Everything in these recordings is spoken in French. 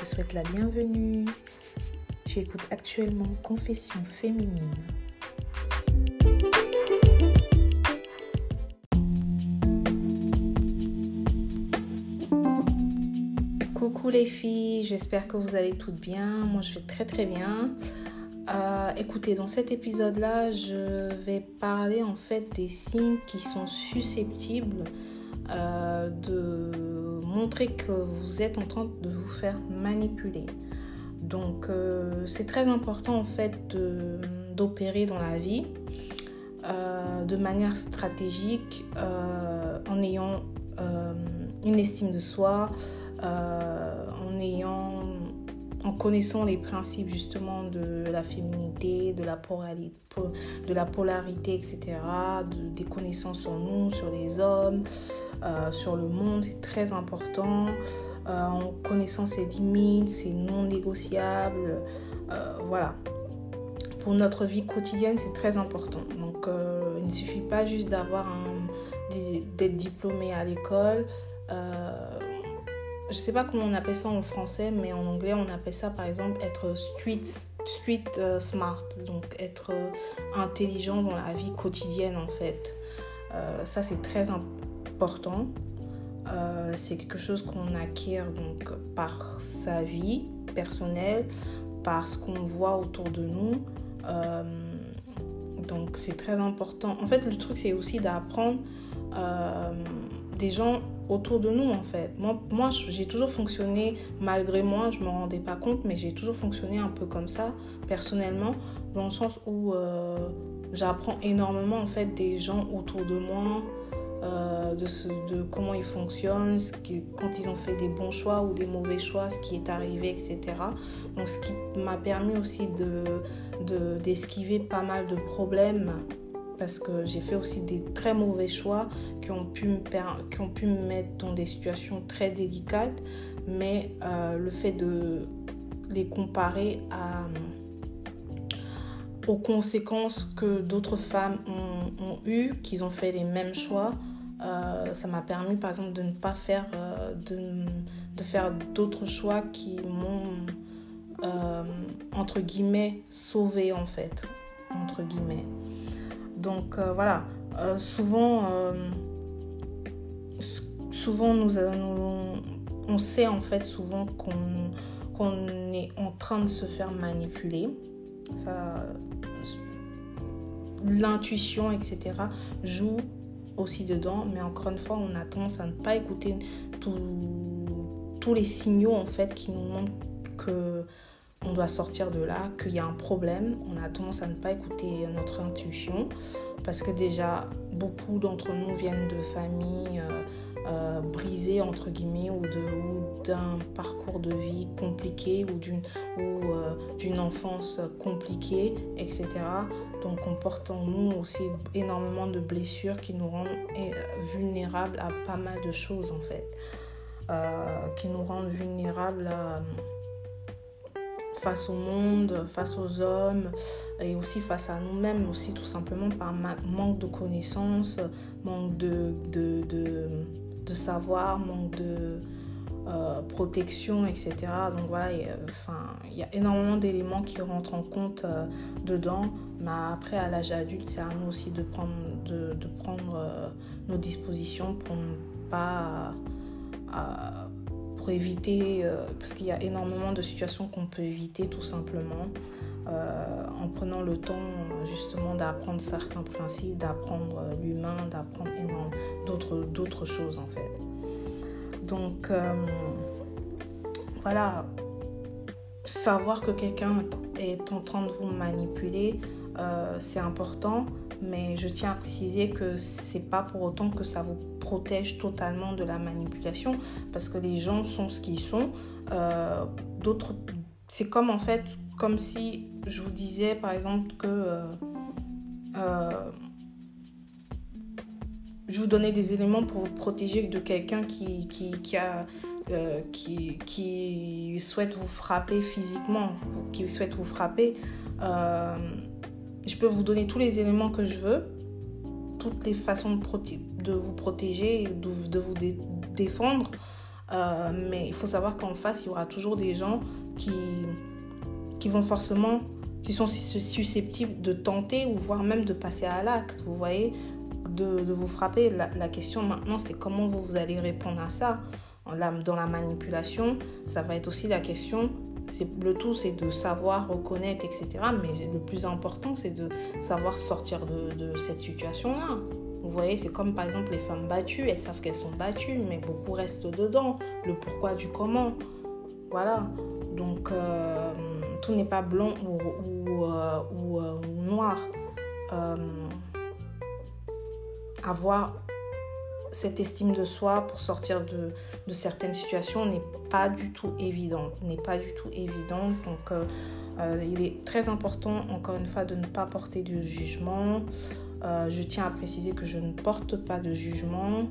te souhaite la bienvenue. Tu écoutes actuellement Confession féminine. Coucou les filles, j'espère que vous allez toutes bien. Moi je vais très très bien. Euh, écoutez, dans cet épisode-là, je vais parler en fait des signes qui sont susceptibles euh, de montrer que vous êtes en train de vous faire manipuler. Donc euh, c'est très important en fait d'opérer dans la vie de manière stratégique en ayant une estime de soi, en ayant en connaissant les principes justement de la féminité, de la, polarité, de la polarité etc., des connaissances sur nous, sur les hommes, euh, sur le monde, c'est très important. Euh, en connaissant ses limites, ses non négociables, euh, voilà. Pour notre vie quotidienne, c'est très important. Donc, il ne suffit pas juste d'avoir d'être diplômé à l'école je sais pas comment on appelle ça en français, mais en anglais on appelle ça par exemple être street, street smart, donc être intelligent dans la vie quotidienne en fait. Ça c'est très important. c'est quelque chose qu'on acquiert donc par sa vie personnelle, par ce qu'on voit autour de nous. donc c'est très important. En fait le truc c'est aussi d'apprendre des gens autour de nous en fait. Moi, moi j'ai toujours fonctionné, malgré moi, je ne me rendais pas compte, mais j'ai toujours fonctionné un peu comme ça, personnellement, dans le sens où euh, j'apprends énormément en fait des gens autour de moi, euh, de, de comment ils fonctionnent, ce quand ils ont fait des bons choix ou des mauvais choix, ce qui est arrivé, etc. Donc ce qui m'a permis aussi d'esquiver de, pas mal de problèmes parce que j'ai fait aussi des très mauvais choix qui ont pu me, qui ont pu me mettre dans des situations très délicates, mais euh, le fait de les comparer aux conséquences que d'autres femmes ont, ont eues, qu'ils ont fait les mêmes choix, euh, ça m'a permis par exemple de ne pas faire, euh, de, de, faire d'autres choix qui m'ont entre guillemets sauvé en fait, entre guillemets. Donc euh, voilà, euh, souvent, euh, souvent nous, on sait en fait souvent qu'on est en train de se faire manipuler. l'intuition, etc., joue aussi dedans, mais encore une fois, on a tendance à ne pas écouter tous les signaux en fait qui nous montrent que on doit sortir de là, qu'il y a un problème. On a tendance à ne pas écouter notre intuition parce que déjà, beaucoup d'entre nous viennent de familles euh, euh, brisées, entre guillemets, ou d'un parcours de vie compliqué ou d'une euh, enfance compliquée, etc. Donc on porte en nous aussi énormément de blessures qui nous rendent vulnérables à pas mal de choses en fait. qui nous rendent vulnérables à face au monde, face aux hommes et aussi face à nous-mêmes, aussi tout simplement par manque de connaissances, manque de, savoir, manque de euh, protection, etc. Donc voilà, il y a, enfin, il y a énormément d'éléments qui rentrent en compte euh, dedans. Mais après, à l'âge adulte, c'est à nous aussi de prendre, de, de euh, nos dispositions pour pas pour éviter, parce qu'il y a énormément de situations qu'on peut éviter tout simplement euh, en prenant le temps justement d'apprendre certains principes, d'apprendre euh, l'humain, d'apprendre d'autres, d'autres choses en fait. Donc voilà, savoir que quelqu'un est en train de vous manipuler, c'est important, mais je tiens à préciser que c'est pas pour autant que ça vous protège totalement de la manipulation parce que les gens sont ce qu'ils sont. Euh, c'est comme en fait, comme si je vous disais par exemple que euh, euh, je vous donnais des éléments pour vous protéger de quelqu'un qui, qui, qui, a. qui, qui souhaite vous frapper physiquement, qui souhaite vous frapper, je peux vous donner tous les éléments que je veux, toutes les façons de, de vous protéger, de, de vous défendre. mais il faut savoir qu'en face, il y aura toujours des gens qui, qui vont forcément, qui sont susceptibles de tenter ou voire même de passer à l'acte, vous voyez, de, vous frapper. La, question maintenant, c'est comment vous, vous allez répondre à ça. Dans la manipulation, ça va être aussi la question le tout, c'est de savoir reconnaître, etc. Mais le plus important, c'est de savoir sortir de, de cette situation-là. Vous voyez, c'est comme par exemple les femmes battues, elles savent qu'elles sont battues, mais beaucoup restent dedans. Le pourquoi du comment. Voilà. Donc, euh, tout n'est pas blanc ou, euh, euh, noir. avoir cette estime de soi pour sortir de, certaines situations n'est pas du tout évident. N'est pas du tout évident. Donc, il est très important, encore une fois, de ne pas porter de jugement. je tiens à préciser que je ne porte pas de jugement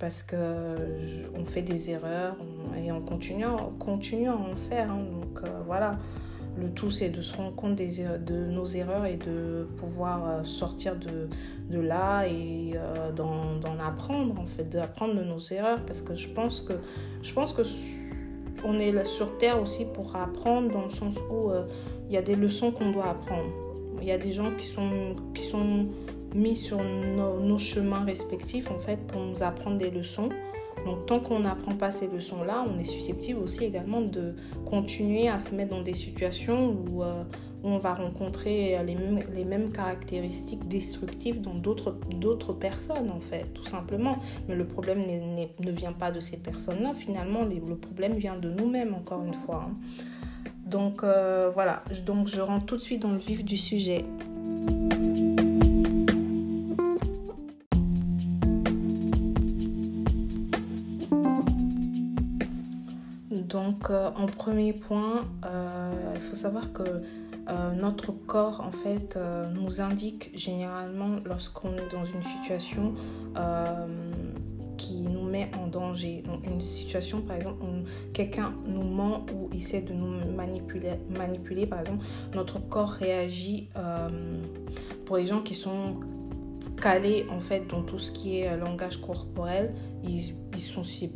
parce que on fait des erreurs et on continue à en faire. Hein. donc euh, voilà, le tout c'est de se rendre compte des, de nos erreurs et de pouvoir euh, sortir de, de là et euh, d'en apprendre en fait, d'apprendre de nos erreurs parce que je pense que je pense que on est sur terre aussi pour apprendre dans le sens où il y a des leçons qu'on doit apprendre. Il y a des gens qui sont, qui sont mis sur nos, chemins respectifs en fait pour nous apprendre des leçons. Donc tant qu'on n'apprend pas ces leçons-là, on est susceptible aussi également de continuer à se mettre dans des situations où, euh, on va rencontrer les mêmes, caractéristiques destructives dans d'autres personnes en fait, tout simplement. Mais le problème ne vient pas de ces personnes-là, finalement, le problème vient de nous-mêmes, encore une fois. Hein. Donc euh, voilà, donc je rentre tout de suite dans le vif du sujet. Donc, euh, en premier point, euh, il faut savoir que euh, notre corps, en fait, nous indique généralement lorsqu'on est dans une situation qui nous met en danger. Donc, une situation, par exemple, où quelqu'un nous ment ou essaie de nous manipuler, manipuler par exemple, notre corps réagit pour les gens qui sont calés en fait dans tout ce qui est langage corporel, ils,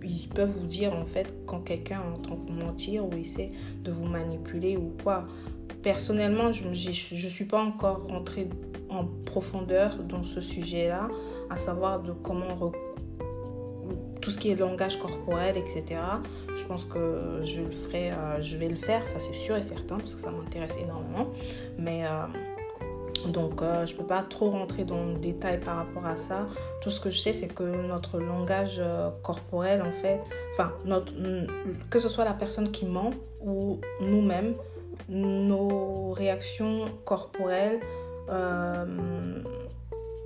ils peuvent vous dire en fait quand quelqu'un est en train de mentir ou essaie de vous manipuler ou quoi. Personnellement, je ne suis pas encore rentrée en profondeur dans ce sujet-là, à savoir de comment tout ce qui est langage corporel, etc. Je pense que je le ferai, euh, je vais le faire, ça c'est sûr et certain, parce que ça m'intéresse énormément. Mais euh, donc, euh, je ne peux pas trop rentrer dans le détail par rapport à ça. Tout ce que je sais, c'est que notre langage euh, corporel, en fait, enfin, notre, que ce soit la personne qui ment ou nous-mêmes, nos réactions corporelles euh,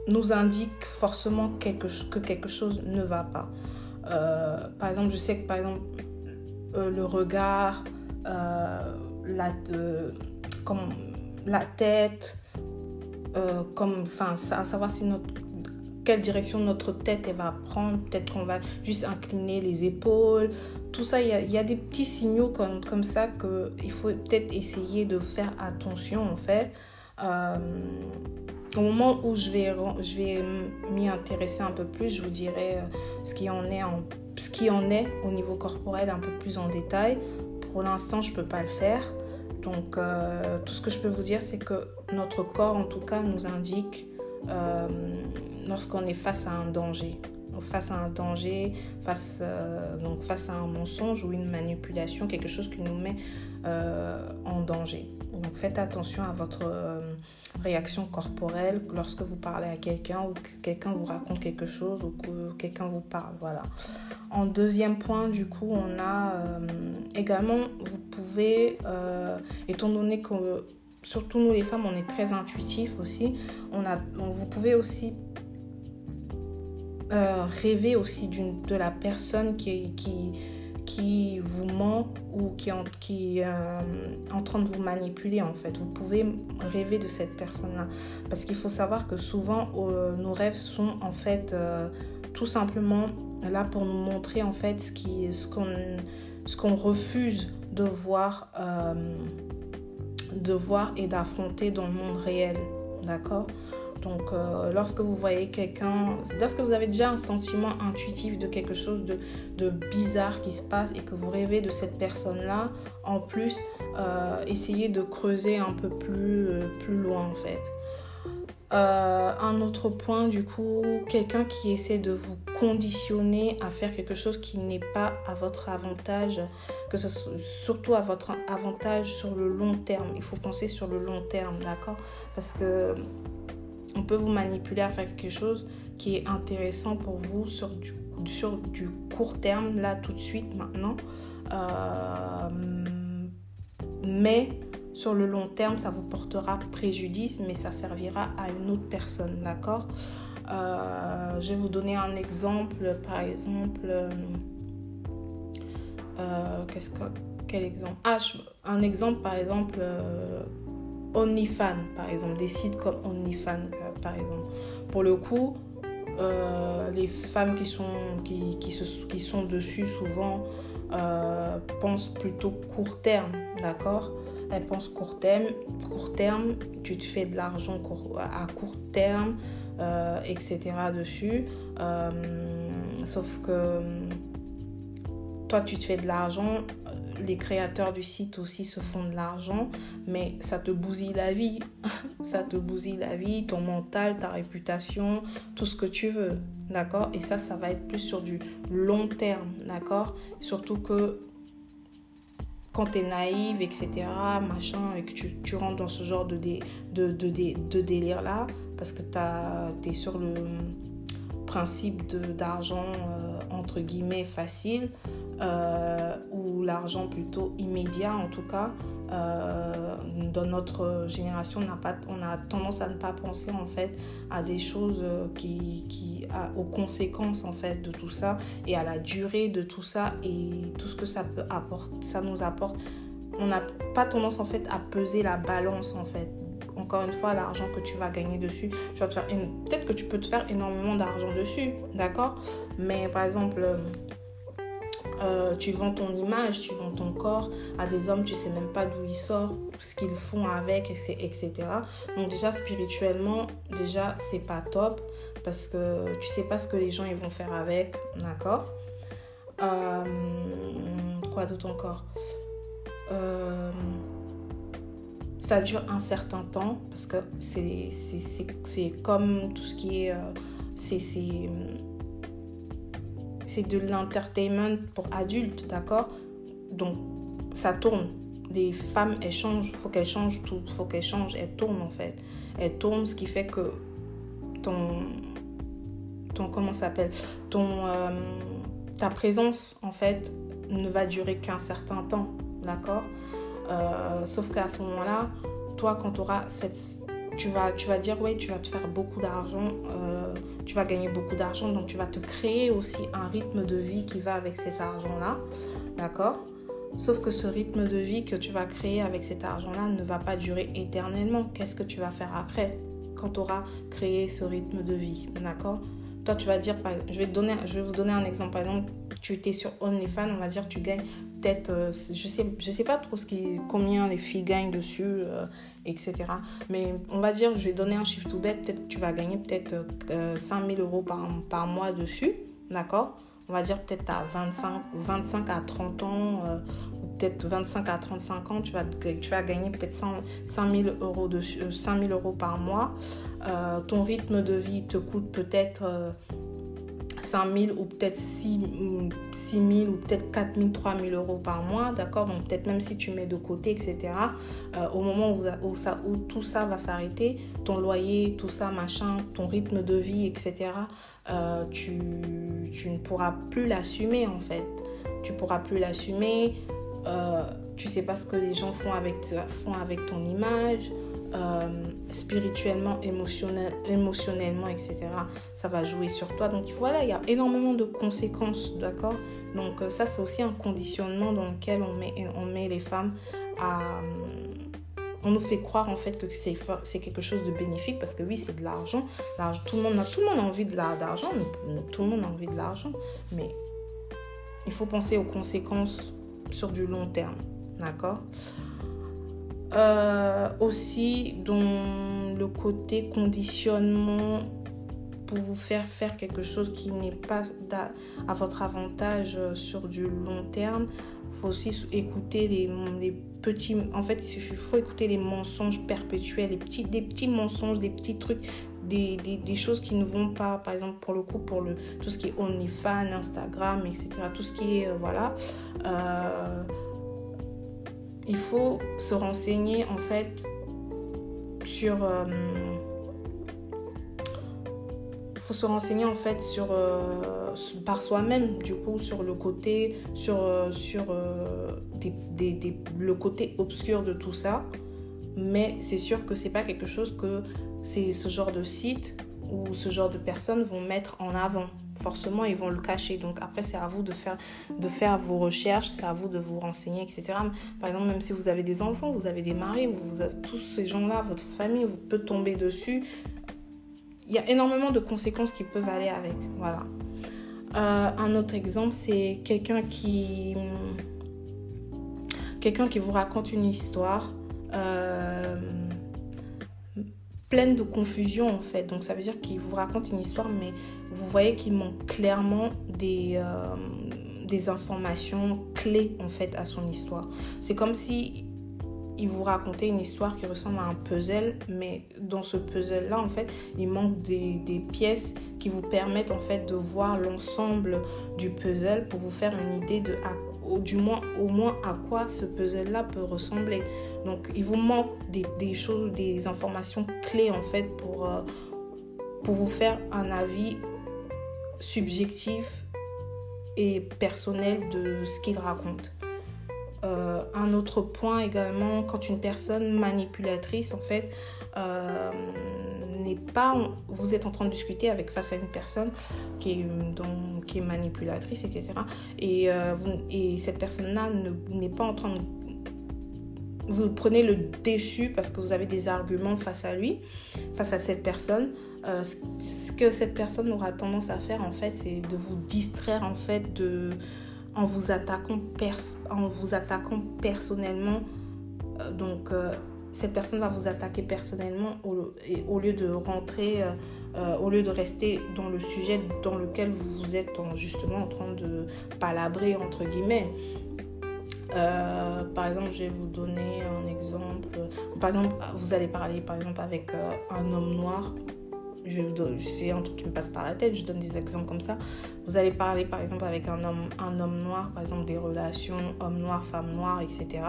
nous indiquent forcément quelque, que quelque chose ne va pas. par exemple, je sais que, par exemple, le regard, la, la tête, euh, comme, enfin, à savoir quelle direction notre tête elle va prendre. Peut-être qu'on va juste incliner les épaules. Tout ça, il y a, des petits signaux comme, comme ça qu'il faut peut-être essayer de faire attention en fait. Euh, au moment où je vais, je vais m'y intéresser un peu plus, je vous dirai euh, ce qui en est, ce qui en est au niveau corporel un peu plus en détail. Pour l'instant, je ne peux pas le faire. Donc, euh, tout ce que je peux vous dire, c'est que notre corps, en tout cas, nous indique euh, lorsqu'on est face à un danger. Face à un danger, face, euh, donc face à un mensonge ou une manipulation, quelque chose qui nous met en danger. Donc faites attention à votre réaction corporelle lorsque vous parlez à quelqu'un ou que quelqu'un vous raconte quelque chose ou que quelqu'un vous parle. Voilà. En deuxième point, du coup, on a également, vous euh, étant donné que surtout nous les femmes, on est très intuitifs aussi, on a, vous pouvez aussi euh, rêver aussi de la personne qui, qui, qui vous ment ou qui, en, qui en train de vous manipuler en fait. Vous pouvez rêver de cette personne-là. Parce qu'il faut savoir que souvent nos rêves sont en fait tout simplement là pour nous montrer en fait ce qu'on ce qu'on refuse de voir, euh, de et d'affronter dans le monde réel. D'accord? Donc, euh, lorsque vous voyez quelqu'un, lorsque vous avez déjà un sentiment intuitif de quelque chose de, bizarre qui se passe et que vous rêvez de cette personne-là, en plus, euh, essayez de creuser un peu plus, plus loin en fait. Un autre point, du coup, quelqu'un qui essaie de vous conditionner à faire quelque chose qui n'est pas à votre avantage, que ce soit surtout à votre avantage sur le long terme. Il faut penser sur le long terme, d'accord? Parce que on peut vous manipuler à faire quelque chose qui est intéressant pour vous sur du, sur du court terme, là tout de suite, maintenant. Euh, mais sur le long terme, ça vous portera préjudice, mais ça servira à une autre personne, d'accord? Euh, Je vais vous donner un exemple, par exemple. Euh, qu'est-ce que, quel exemple? Ah, un exemple, par exemple OnlyFans, par exemple, des sites comme OnlyFans, euh, par exemple. Pour le coup, euh, les femmes qui sont, qui, qui sont dessus souvent euh, pensent plutôt court terme, d'accord? Pensent court terme, court terme, tu te fais de l'argent à court terme, etc. dessus. sauf que toi, tu te fais de l'argent les créateurs du site aussi se font de l'argent, mais ça te bousille la vie. ça te bousille la vie, ton mental, ta réputation, tout ce que tu veux. D'accord? Et ça, ça va être plus sur du long terme. D'accord? Surtout que quand tu es naïve, etc., machin, et que tu, rentres dans ce genre de, de, de, délire-là, parce que tu es sur le principe d'argent, euh, entre guillemets, facile, euh, ou l'argent plutôt immédiat en tout cas. Euh, dans notre génération, on a, pas, on a tendance à ne pas penser en fait à des choses qui, qui aux conséquences en fait de tout ça et à la durée de tout ça et tout ce que ça peut apporter, ça nous apporte. On n'a pas tendance en fait à peser la balance en fait encore une fois, l'argent que tu vas gagner dessus, tu vas faire peut-être que tu peux te faire énormément d'argent dessus, d'accord? Mais par exemple, euh, tu vends ton image, tu vends ton corps à des hommes, tu sais même pas d'où ils sortent, ce qu'ils font avec, etc. Donc déjà spirituellement, déjà c'est pas top parce que tu sais pas ce que les gens ils vont faire avec, d'accord? Euh, Quoi d'autre encore? Euh, Ça dure un certain temps parce que c'est comme tout ce qui est... c'est c'est de l'entertainment pour adultes, d'accord? Donc, ça tourne. Les femmes, elles changent, faut qu'elles changent tout, faut qu'elles changent, elles tournent en fait. Elles tournent, ce qui fait que ton, ton comment s'appelle, ton, euh, ta présence en fait ne va durer qu'un certain temps, d'accord? Euh, Sauf qu'à ce moment-là, toi, quand tu auras cette, tu vas, tu vas dire, oui, tu vas te faire beaucoup d'argent, euh, tu vas gagner beaucoup d'argent, donc tu vas te créer aussi un rythme de vie qui va avec cet argent-là, d'accord? Sauf que ce rythme de vie que tu vas créer avec cet argent-là ne va pas durer éternellement. Qu'est-ce que tu vas faire après quand tu auras créé ce rythme de vie, d'accord? Toi, tu vas dire, je vais, te donner, je vais vous donner un exemple. Par exemple, tu étais sur OnlyFans, on va dire, tu gagnes peut-être, euh, je sais, je sais pas trop ce qui, combien les filles gagnent dessus, euh, etc. Mais on va dire, je vais donner un chiffre tout bête, peut-être tu vas gagner peut-être 5000 euh, euros par, par mois dessus, d'accord? On va dire peut-être à 25, 25 à 30 ans, ou peut-être 25 à 35 ans, tu vas, tu vas gagner peut-être 5000 euros, dessus, 5000 euros par mois. ton rythme de vie te coûte peut-être 5 000 ou peut-être 6, 000 ou peut-être 4 000, 3 000 euros par mois, d'accord? Donc peut-être même si tu mets de côté, etc., euh, au moment où, ça, où, tout ça va s'arrêter, ton loyer, tout ça, machin, ton rythme de vie, etc., euh, tu, tu, ne pourras plus l'assumer en fait. Tu pourras plus l'assumer. Euh, tu sais pas ce que les gens font avec, font avec ton image. Euh, spirituellement, émotionnel, émotionnellement, etc. Ça va jouer sur toi. Donc voilà, il y a énormément de conséquences, d'accord? Donc euh, ça, c'est aussi un conditionnement dans lequel on met, les femmes à... On nous fait croire en fait que c'est quelque chose de bénéfique parce que oui, c'est de l'argent. Tout, le monde a, tout le monde a envie de l'argent, tout le monde a envie de l'argent. Mais il faut penser aux conséquences sur du long terme, d'accord? Euh, aussi, dans le côté conditionnement pour vous faire faire quelque chose qui n'est pas à votre avantage euh, sur du long terme. Il faut aussi écouter les, petits... En fait, il faut écouter les mensonges perpétuels, les petits, des petits mensonges, des petits trucs, des, choses qui ne vont pas, par exemple, pour le coup, pour le, tout ce qui est OnlyFans, Instagram, etc. Tout ce qui est... Euh, voilà. Il faut se renseigner, en fait, sur... Euh, faut se renseigner en fait sur euh, par soi-même du coup sur le côté sur euh, euh, des, des, le côté obscur de tout ça. Mais c'est sûr que c'est pas quelque chose que ce genre de site ou ce genre de personnes vont mettre en avant forcément ils vont le cacher donc après c'est à vous de faire de faire vos recherches c'est à vous de vous renseigner etc par exemple même si vous avez des enfants vous avez des maris vous avez, tous ces gens là votre famille vous peut tomber dessus il y a énormément de conséquences qui peuvent aller avec. Voilà. Euh, un autre exemple, c'est quelqu'un qui, quelqu'un qui vous raconte une histoire euh, pleine de confusion en fait. Donc ça veut dire qu'il vous raconte une histoire, mais vous voyez qu'il manque clairement des, euh, des informations clés en fait à son histoire. C'est comme si il vous racontait une histoire qui ressemble à un puzzle, mais dans ce puzzle-là, en fait, il manque des, des, pièces qui vous permettent en fait de voir l'ensemble du puzzle pour vous faire une idée de, du moins, au moins à quoi ce puzzle-là peut ressembler. Donc, il vous manque des, choses, des informations clés en fait pour, euh, pour vous faire un avis subjectif et personnel de ce qu'il raconte. Euh, un autre point également, quand une personne manipulatrice, en fait, euh, n'est pas. Vous êtes en train de discuter avec face à une personne qui est, donc, qui est manipulatrice, etc. Et, vous, et cette personne-là n'est pas en train de. Vous prenez le déçu parce que vous avez des arguments face à lui, face à cette personne. ce que cette personne aura tendance à faire, en fait, c'est de vous distraire, en fait, en vous attaquant, en vous attaquant personnellement. Euh, donc, euh, cette personne va vous attaquer personnellement au, lieu de rentrer, euh, au lieu de rester dans le sujet dans lequel vous êtes justement en train de palabrer, entre guillemets. Par exemple, je vais vous donner un exemple. Par exemple, vous allez parler par exemple avec un homme noir c'est un truc qui me passe par la tête, je donne des exemples comme ça. Vous allez parler par exemple avec un homme, un homme noir, par exemple des relations homme noir, femme noire, etc.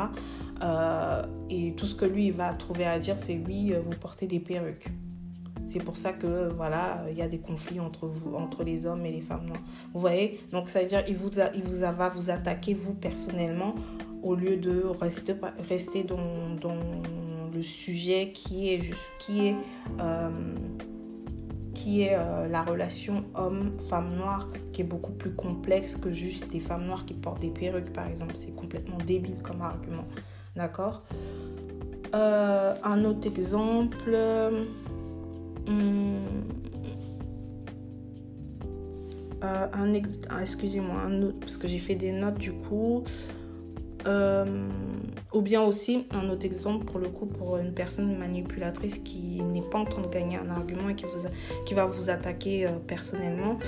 Euh, et tout ce que lui il va trouver à dire, c'est oui, euh, vous portez des perruques. C'est pour ça que voilà, il y a des conflits entre vous, entre les hommes et les femmes noires. Vous voyez Donc ça veut dire il vous, il vous va vous attaquer vous personnellement au lieu de rester, dans, le sujet qui est qui est euh, qui est euh, la relation homme-femme noire, qui est beaucoup plus complexe que juste des femmes noires qui portent des perruques, par exemple. C'est complètement débile comme argument. D'accord? Euh, Un autre exemple. Hum, euh, un ah, excusez-moi, parce que j'ai fait des notes du coup. Ou bien aussi, un autre exemple pour le coup, pour une personne manipulatrice qui n'est pas en train de gagner un argument et qui va vous attaquer euh, personnellement.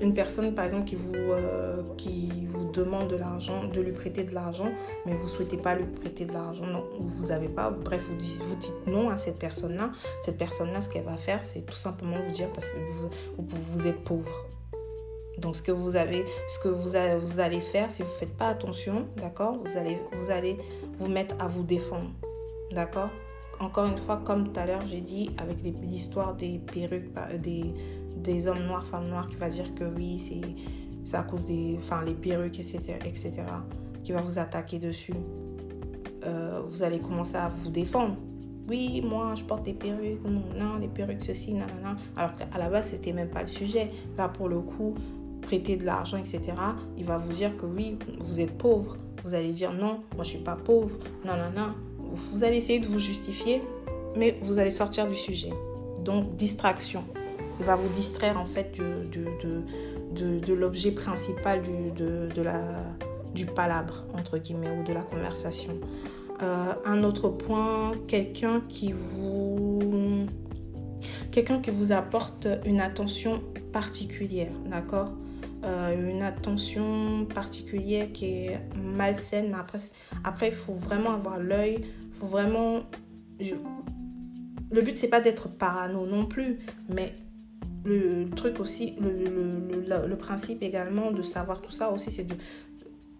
Une personne, par exemple, qui vous, euh, qui vous demande de l'argent, de lui prêter de l'argent, mais vous ne souhaitez pas lui prêter de l'argent, non, vous n'avez pas, bref, vous dites, non à cette personne-là. Cette personne-là, ce qu'elle va faire, c'est tout simplement vous dire parce que vous, vous êtes pauvre donc ce que vous avez, ce que vous, vous allez faire, si vous ne faites pas attention, d'accord, vous allez, vous allez vous mettre à vous défendre, d'accord. Encore une fois, comme tout à l'heure, j'ai dit avec l'histoire des perruques, bah, des, des hommes noirs, femmes noires, qui va dire que oui, c'est à cause des, enfin les perruques, etc., etc., qui va vous attaquer dessus. Euh, vous allez commencer à vous défendre. Oui, moi, je porte des perruques. Non, non les perruques, ceci, non. Alors qu'à la base, c'était même pas le sujet. Là, pour le coup, prêter de l'argent, etc., il va vous dire que oui, vous êtes pauvre. Vous allez dire non, moi je suis pas pauvre. Non. Vous allez essayer de vous justifier, mais vous allez sortir du sujet. Donc, distraction. Va vous distraire en fait de, de, de, l'objet principal du, de, la, du palabre, entre guillemets, ou de la conversation. Euh, un autre point, quelqu'un qui vous quelqu'un qui vous apporte une attention particulière, d'accord? Euh, Une attention particulière qui est malsaine, après, après il faut vraiment avoir l'œil, il faut vraiment... Le but, c'est pas d'être parano non plus, mais le, truc aussi, le, le, le, principe également de savoir tout ça aussi, c'est de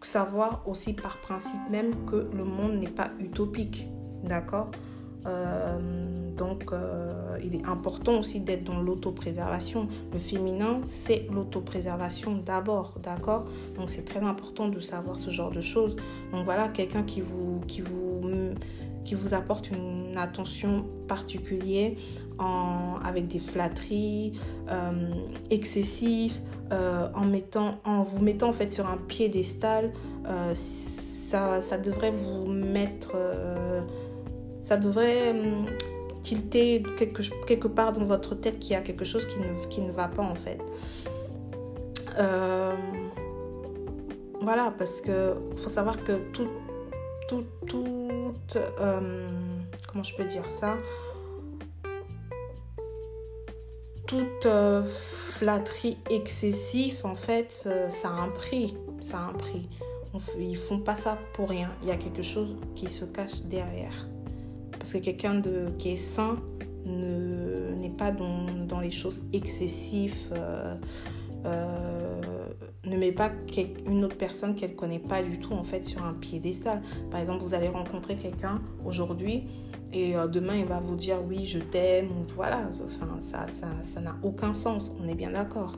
savoir aussi par principe même que le monde n'est pas utopique. D'accord? Euh, donc, euh, il est important aussi d'être dans l'autopréservation. Le féminin, c'est l'autopréservation d'abord, d'accord? Donc, c'est très important de savoir ce genre de choses. Donc, voilà, quelqu'un qui vous, qui, vous, qui vous apporte une attention particulière avec des flatteries euh, excessives, en, mettant, en vous mettant en fait sur un piédestal. ça, ça devrait vous mettre ça devrait hum, tilter quelque, quelque part dans votre tête qu'il y a quelque chose qui ne, qui ne va pas en fait. Euh, voilà, parce que faut savoir que tout, tout, tout euh, comment je peux dire ça? Toute euh, flatterie excessive, en fait, ça a un prix. Ça a prix. ils font pas ça pour rien. Il y a quelque chose qui se cache derrière. Parce que quelqu'un de, qui est sain n'est pas dans, dans, les choses excessives, euh, euh, ne met pas une autre personne qu'elle connaît pas du tout en fait sur un piédestal. Par exemple, vous allez rencontrer quelqu'un aujourd'hui et euh, demain il va vous dire oui je t'aime ou voilà, enfin ça ça ça n'a aucun sens, on est bien d'accord.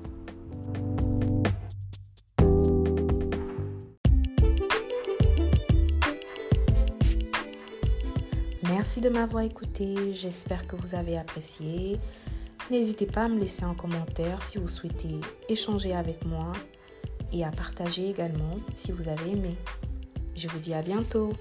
Merci de m'avoir écouté, j'espère que vous avez apprécié. N'hésitez pas à me laisser un commentaire si vous souhaitez échanger avec moi et à partager également si vous avez aimé. Je vous dis à bientôt.